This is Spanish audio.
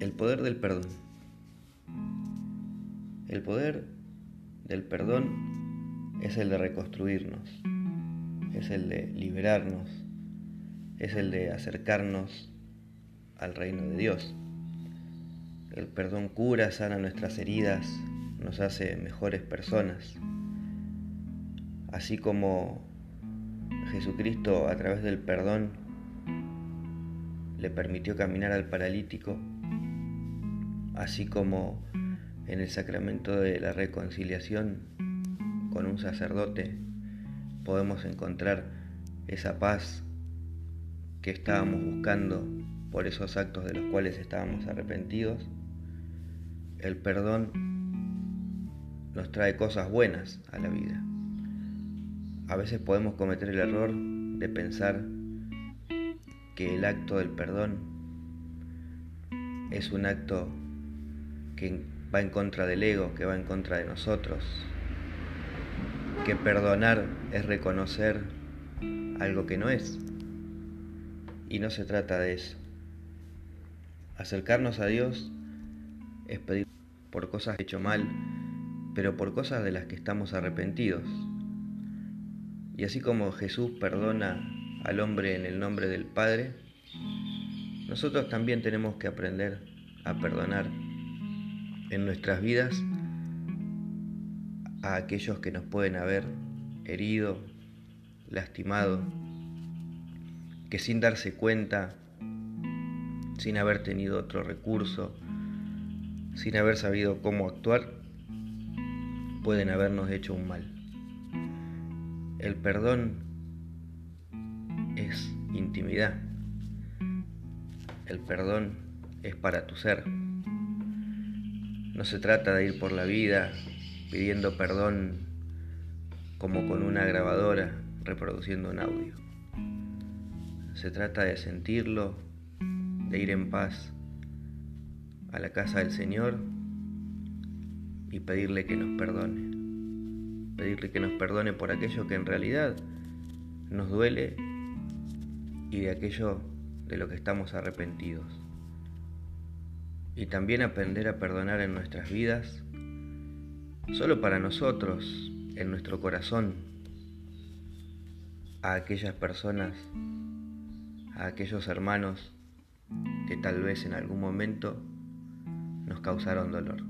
El poder del perdón. El poder del perdón es el de reconstruirnos, es el de liberarnos, es el de acercarnos al reino de Dios. El perdón cura, sana nuestras heridas, nos hace mejores personas. Así como Jesucristo a través del perdón le permitió caminar al paralítico, así como en el sacramento de la reconciliación con un sacerdote podemos encontrar esa paz que estábamos buscando por esos actos de los cuales estábamos arrepentidos, el perdón nos trae cosas buenas a la vida. A veces podemos cometer el error de pensar que el acto del perdón es un acto que va en contra del ego, que va en contra de nosotros, que perdonar es reconocer algo que no es. Y no se trata de eso. Acercarnos a Dios es pedir por cosas que hecho mal, pero por cosas de las que estamos arrepentidos. Y así como Jesús perdona al hombre en el nombre del Padre, nosotros también tenemos que aprender a perdonar en nuestras vidas a aquellos que nos pueden haber herido, lastimado, que sin darse cuenta, sin haber tenido otro recurso, sin haber sabido cómo actuar, pueden habernos hecho un mal. El perdón es intimidad. El perdón es para tu ser. No se trata de ir por la vida pidiendo perdón como con una grabadora reproduciendo un audio. Se trata de sentirlo, de ir en paz a la casa del Señor y pedirle que nos perdone. Pedirle que nos perdone por aquello que en realidad nos duele y de aquello de lo que estamos arrepentidos y también aprender a perdonar en nuestras vidas, solo para nosotros, en nuestro corazón, a aquellas personas, a aquellos hermanos que tal vez en algún momento nos causaron dolor.